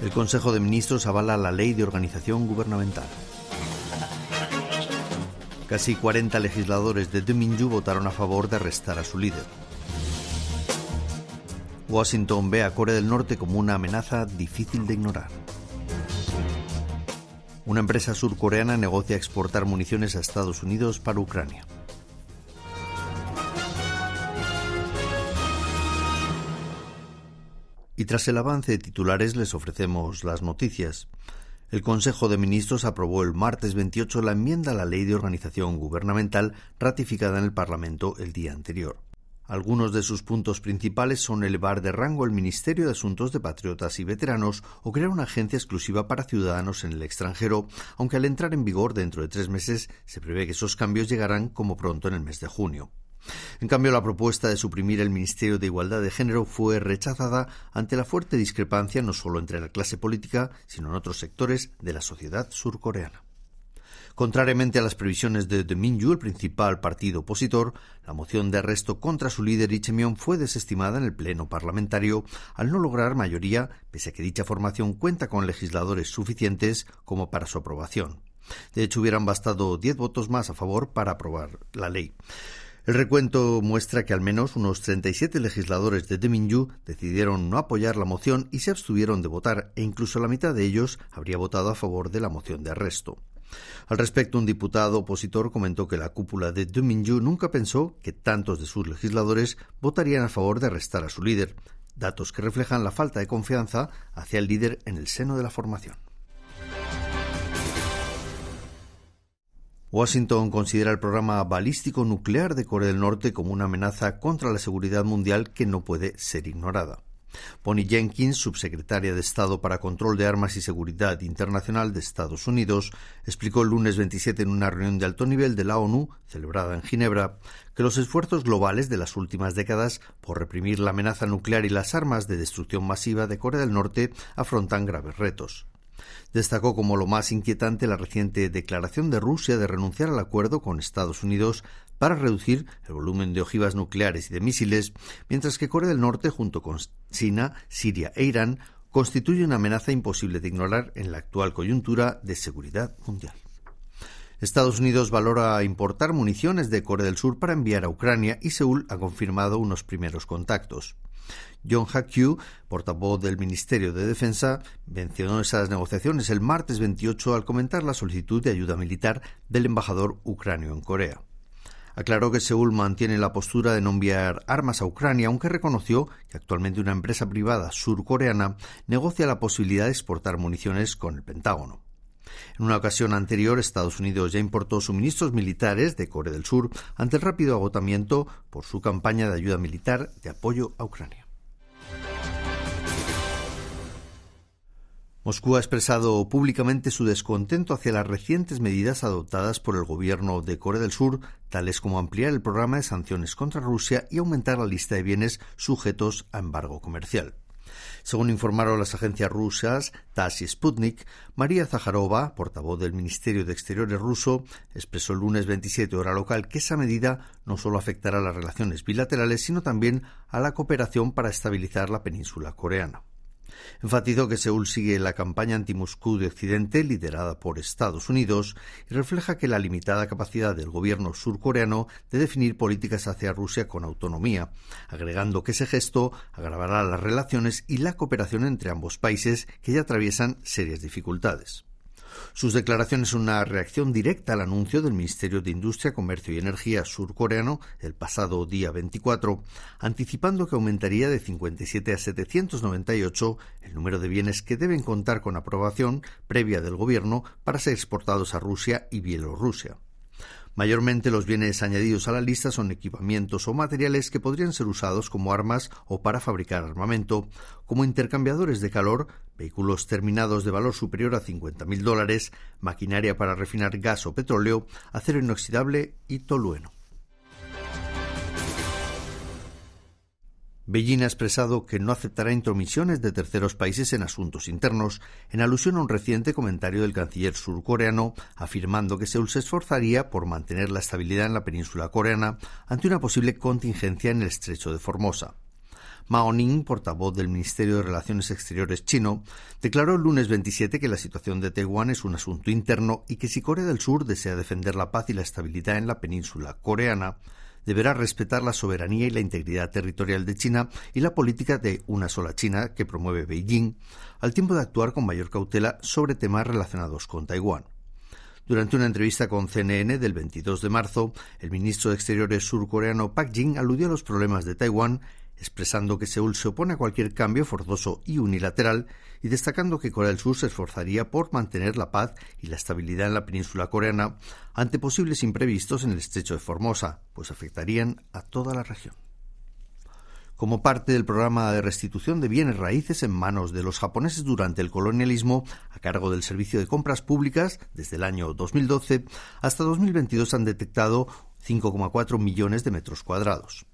El Consejo de Ministros avala la ley de organización gubernamental. Casi 40 legisladores de Dominju votaron a favor de arrestar a su líder. Washington ve a Corea del Norte como una amenaza difícil de ignorar. Una empresa surcoreana negocia exportar municiones a Estados Unidos para Ucrania. Y tras el avance de titulares les ofrecemos las noticias. El Consejo de Ministros aprobó el martes 28 la enmienda a la Ley de Organización Gubernamental ratificada en el Parlamento el día anterior. Algunos de sus puntos principales son elevar de rango el Ministerio de Asuntos de Patriotas y Veteranos o crear una agencia exclusiva para ciudadanos en el extranjero, aunque al entrar en vigor dentro de tres meses se prevé que esos cambios llegarán como pronto en el mes de junio. En cambio, la propuesta de suprimir el Ministerio de Igualdad de Género fue rechazada ante la fuerte discrepancia no solo entre la clase política, sino en otros sectores de la sociedad surcoreana. Contrariamente a las previsiones de The Minju, el principal partido opositor, la moción de arresto contra su líder Lee fue desestimada en el Pleno parlamentario al no lograr mayoría, pese a que dicha formación cuenta con legisladores suficientes como para su aprobación. De hecho, hubieran bastado diez votos más a favor para aprobar la ley. El recuento muestra que al menos unos 37 legisladores de Deminyu decidieron no apoyar la moción y se abstuvieron de votar, e incluso la mitad de ellos habría votado a favor de la moción de arresto. Al respecto, un diputado opositor comentó que la cúpula de Deminyu nunca pensó que tantos de sus legisladores votarían a favor de arrestar a su líder, datos que reflejan la falta de confianza hacia el líder en el seno de la formación. Washington considera el programa balístico nuclear de Corea del Norte como una amenaza contra la seguridad mundial que no puede ser ignorada. Bonnie Jenkins, subsecretaria de Estado para Control de Armas y Seguridad Internacional de Estados Unidos, explicó el lunes 27 en una reunión de alto nivel de la ONU, celebrada en Ginebra, que los esfuerzos globales de las últimas décadas por reprimir la amenaza nuclear y las armas de destrucción masiva de Corea del Norte afrontan graves retos. Destacó como lo más inquietante la reciente declaración de Rusia de renunciar al acuerdo con Estados Unidos para reducir el volumen de ojivas nucleares y de misiles, mientras que Corea del Norte, junto con China, Siria e Irán, constituye una amenaza imposible de ignorar en la actual coyuntura de seguridad mundial. Estados Unidos valora importar municiones de Corea del Sur para enviar a Ucrania y Seúl ha confirmado unos primeros contactos. John Hakyu, portavoz del Ministerio de Defensa, mencionó esas negociaciones el martes 28 al comentar la solicitud de ayuda militar del embajador ucranio en Corea. Aclaró que Seúl mantiene la postura de no enviar armas a Ucrania, aunque reconoció que actualmente una empresa privada surcoreana negocia la posibilidad de exportar municiones con el Pentágono. En una ocasión anterior, Estados Unidos ya importó suministros militares de Corea del Sur ante el rápido agotamiento por su campaña de ayuda militar de apoyo a Ucrania. Moscú ha expresado públicamente su descontento hacia las recientes medidas adoptadas por el gobierno de Corea del Sur, tales como ampliar el programa de sanciones contra Rusia y aumentar la lista de bienes sujetos a embargo comercial. Según informaron las agencias rusas TASS y Sputnik, María Zaharova, portavoz del Ministerio de Exteriores ruso, expresó el lunes 27 hora local que esa medida no solo afectará las relaciones bilaterales, sino también a la cooperación para estabilizar la península coreana. Enfatizó que Seúl sigue la campaña anti-Moscú de Occidente liderada por Estados Unidos y refleja que la limitada capacidad del gobierno surcoreano de definir políticas hacia Rusia con autonomía, agregando que ese gesto agravará las relaciones y la cooperación entre ambos países que ya atraviesan serias dificultades. Sus declaraciones son una reacción directa al anuncio del Ministerio de Industria, Comercio y Energía surcoreano el pasado día 24, anticipando que aumentaría de 57 a 798 el número de bienes que deben contar con aprobación previa del gobierno para ser exportados a Rusia y Bielorrusia. Mayormente los bienes añadidos a la lista son equipamientos o materiales que podrían ser usados como armas o para fabricar armamento, como intercambiadores de calor, vehículos terminados de valor superior a 50.000 dólares, maquinaria para refinar gas o petróleo, acero inoxidable y tolueno. Beijing ha expresado que no aceptará intromisiones de terceros países en asuntos internos, en alusión a un reciente comentario del canciller surcoreano afirmando que Seúl se esforzaría por mantener la estabilidad en la península coreana ante una posible contingencia en el estrecho de Formosa. Mao Ning, portavoz del Ministerio de Relaciones Exteriores chino, declaró el lunes 27 que la situación de Taiwán es un asunto interno y que si Corea del Sur desea defender la paz y la estabilidad en la península coreana, deberá respetar la soberanía y la integridad territorial de China y la política de una sola China que promueve Beijing, al tiempo de actuar con mayor cautela sobre temas relacionados con Taiwán. Durante una entrevista con CNN del 22 de marzo, el ministro de Exteriores surcoreano Pak Jin aludió a los problemas de Taiwán expresando que Seúl se opone a cualquier cambio forzoso y unilateral y destacando que Corea del Sur se esforzaría por mantener la paz y la estabilidad en la península coreana ante posibles imprevistos en el estrecho de Formosa, pues afectarían a toda la región. Como parte del programa de restitución de bienes raíces en manos de los japoneses durante el colonialismo, a cargo del Servicio de Compras Públicas, desde el año 2012 hasta 2022 han detectado 5,4 millones de metros cuadrados.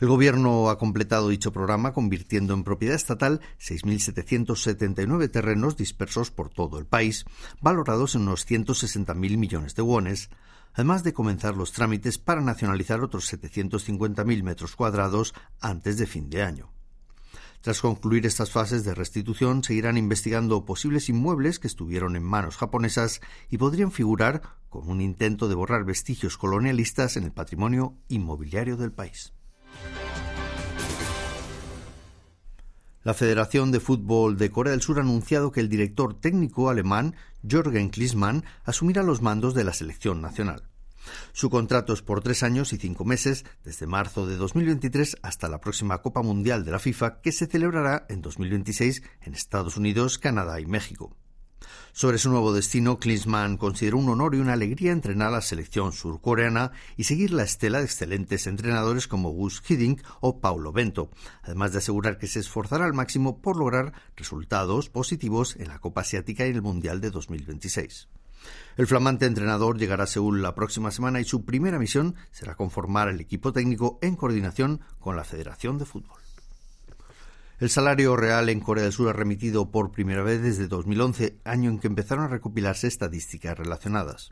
El Gobierno ha completado dicho programa convirtiendo en propiedad estatal 6.779 terrenos dispersos por todo el país, valorados en unos 160.000 millones de wones, además de comenzar los trámites para nacionalizar otros 750.000 metros cuadrados antes de fin de año. Tras concluir estas fases de restitución, seguirán investigando posibles inmuebles que estuvieron en manos japonesas y podrían figurar con un intento de borrar vestigios colonialistas en el patrimonio inmobiliario del país. La Federación de Fútbol de Corea del Sur ha anunciado que el director técnico alemán Jürgen Klinsmann asumirá los mandos de la selección nacional. Su contrato es por tres años y cinco meses, desde marzo de 2023 hasta la próxima Copa Mundial de la FIFA, que se celebrará en 2026 en Estados Unidos, Canadá y México. Sobre su nuevo destino, Klinsmann consideró un honor y una alegría entrenar a la selección surcoreana y seguir la estela de excelentes entrenadores como Gus Hiddink o Paulo Bento, además de asegurar que se esforzará al máximo por lograr resultados positivos en la Copa Asiática y el Mundial de 2026. El flamante entrenador llegará a Seúl la próxima semana y su primera misión será conformar el equipo técnico en coordinación con la Federación de Fútbol. El salario real en Corea del Sur ha remitido por primera vez desde 2011, año en que empezaron a recopilarse estadísticas relacionadas.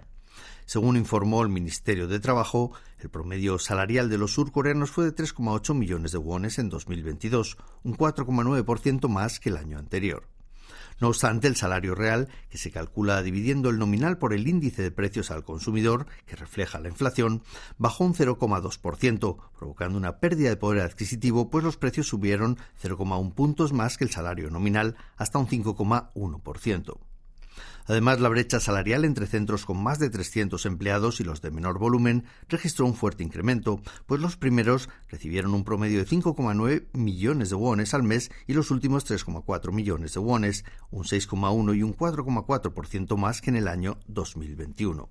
Según informó el Ministerio de Trabajo, el promedio salarial de los surcoreanos fue de 3,8 millones de wones en 2022, un 4,9% más que el año anterior. No obstante, el salario real, que se calcula dividiendo el nominal por el índice de precios al consumidor, que refleja la inflación, bajó un 0,2%, provocando una pérdida de poder adquisitivo, pues los precios subieron 0,1 puntos más que el salario nominal, hasta un 5,1%. Además, la brecha salarial entre centros con más de 300 empleados y los de menor volumen registró un fuerte incremento, pues los primeros recibieron un promedio de 5,9 millones de wones al mes y los últimos 3,4 millones de wones, un 6,1 y un 4,4% más que en el año 2021.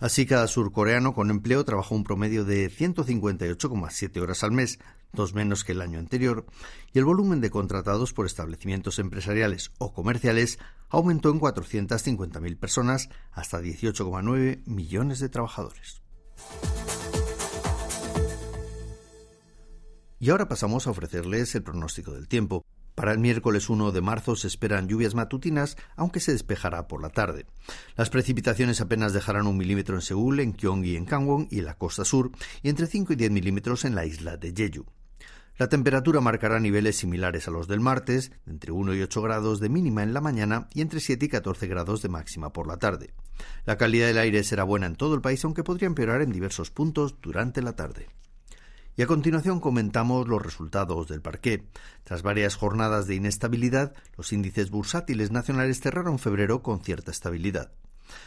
Así, cada surcoreano con empleo trabajó un promedio de 158,7 horas al mes, dos menos que el año anterior, y el volumen de contratados por establecimientos empresariales o comerciales aumentó en 450.000 personas hasta 18,9 millones de trabajadores. Y ahora pasamos a ofrecerles el pronóstico del tiempo. Para el miércoles 1 de marzo se esperan lluvias matutinas, aunque se despejará por la tarde. Las precipitaciones apenas dejarán un milímetro en Seúl, en Gyeonggi, en Gangwon y en la costa sur, y entre 5 y 10 milímetros en la isla de Jeju. La temperatura marcará niveles similares a los del martes, entre 1 y 8 grados de mínima en la mañana y entre 7 y 14 grados de máxima por la tarde. La calidad del aire será buena en todo el país, aunque podría empeorar en diversos puntos durante la tarde. Y a continuación comentamos los resultados del parqué. Tras varias jornadas de inestabilidad, los índices bursátiles nacionales cerraron febrero con cierta estabilidad.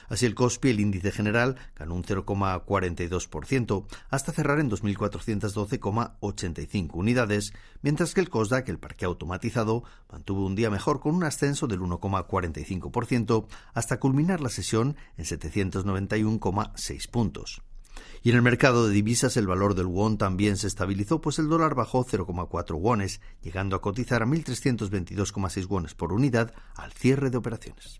Así el COSPI, el índice general, ganó un 0,42% hasta cerrar en 2.412,85 unidades, mientras que el COSDAC, el parque automatizado, mantuvo un día mejor con un ascenso del 1,45% hasta culminar la sesión en 791,6 puntos. Y en el mercado de divisas el valor del won también se estabilizó, pues el dólar bajó 0,4 wones, llegando a cotizar a 1.322,6 wones por unidad al cierre de operaciones.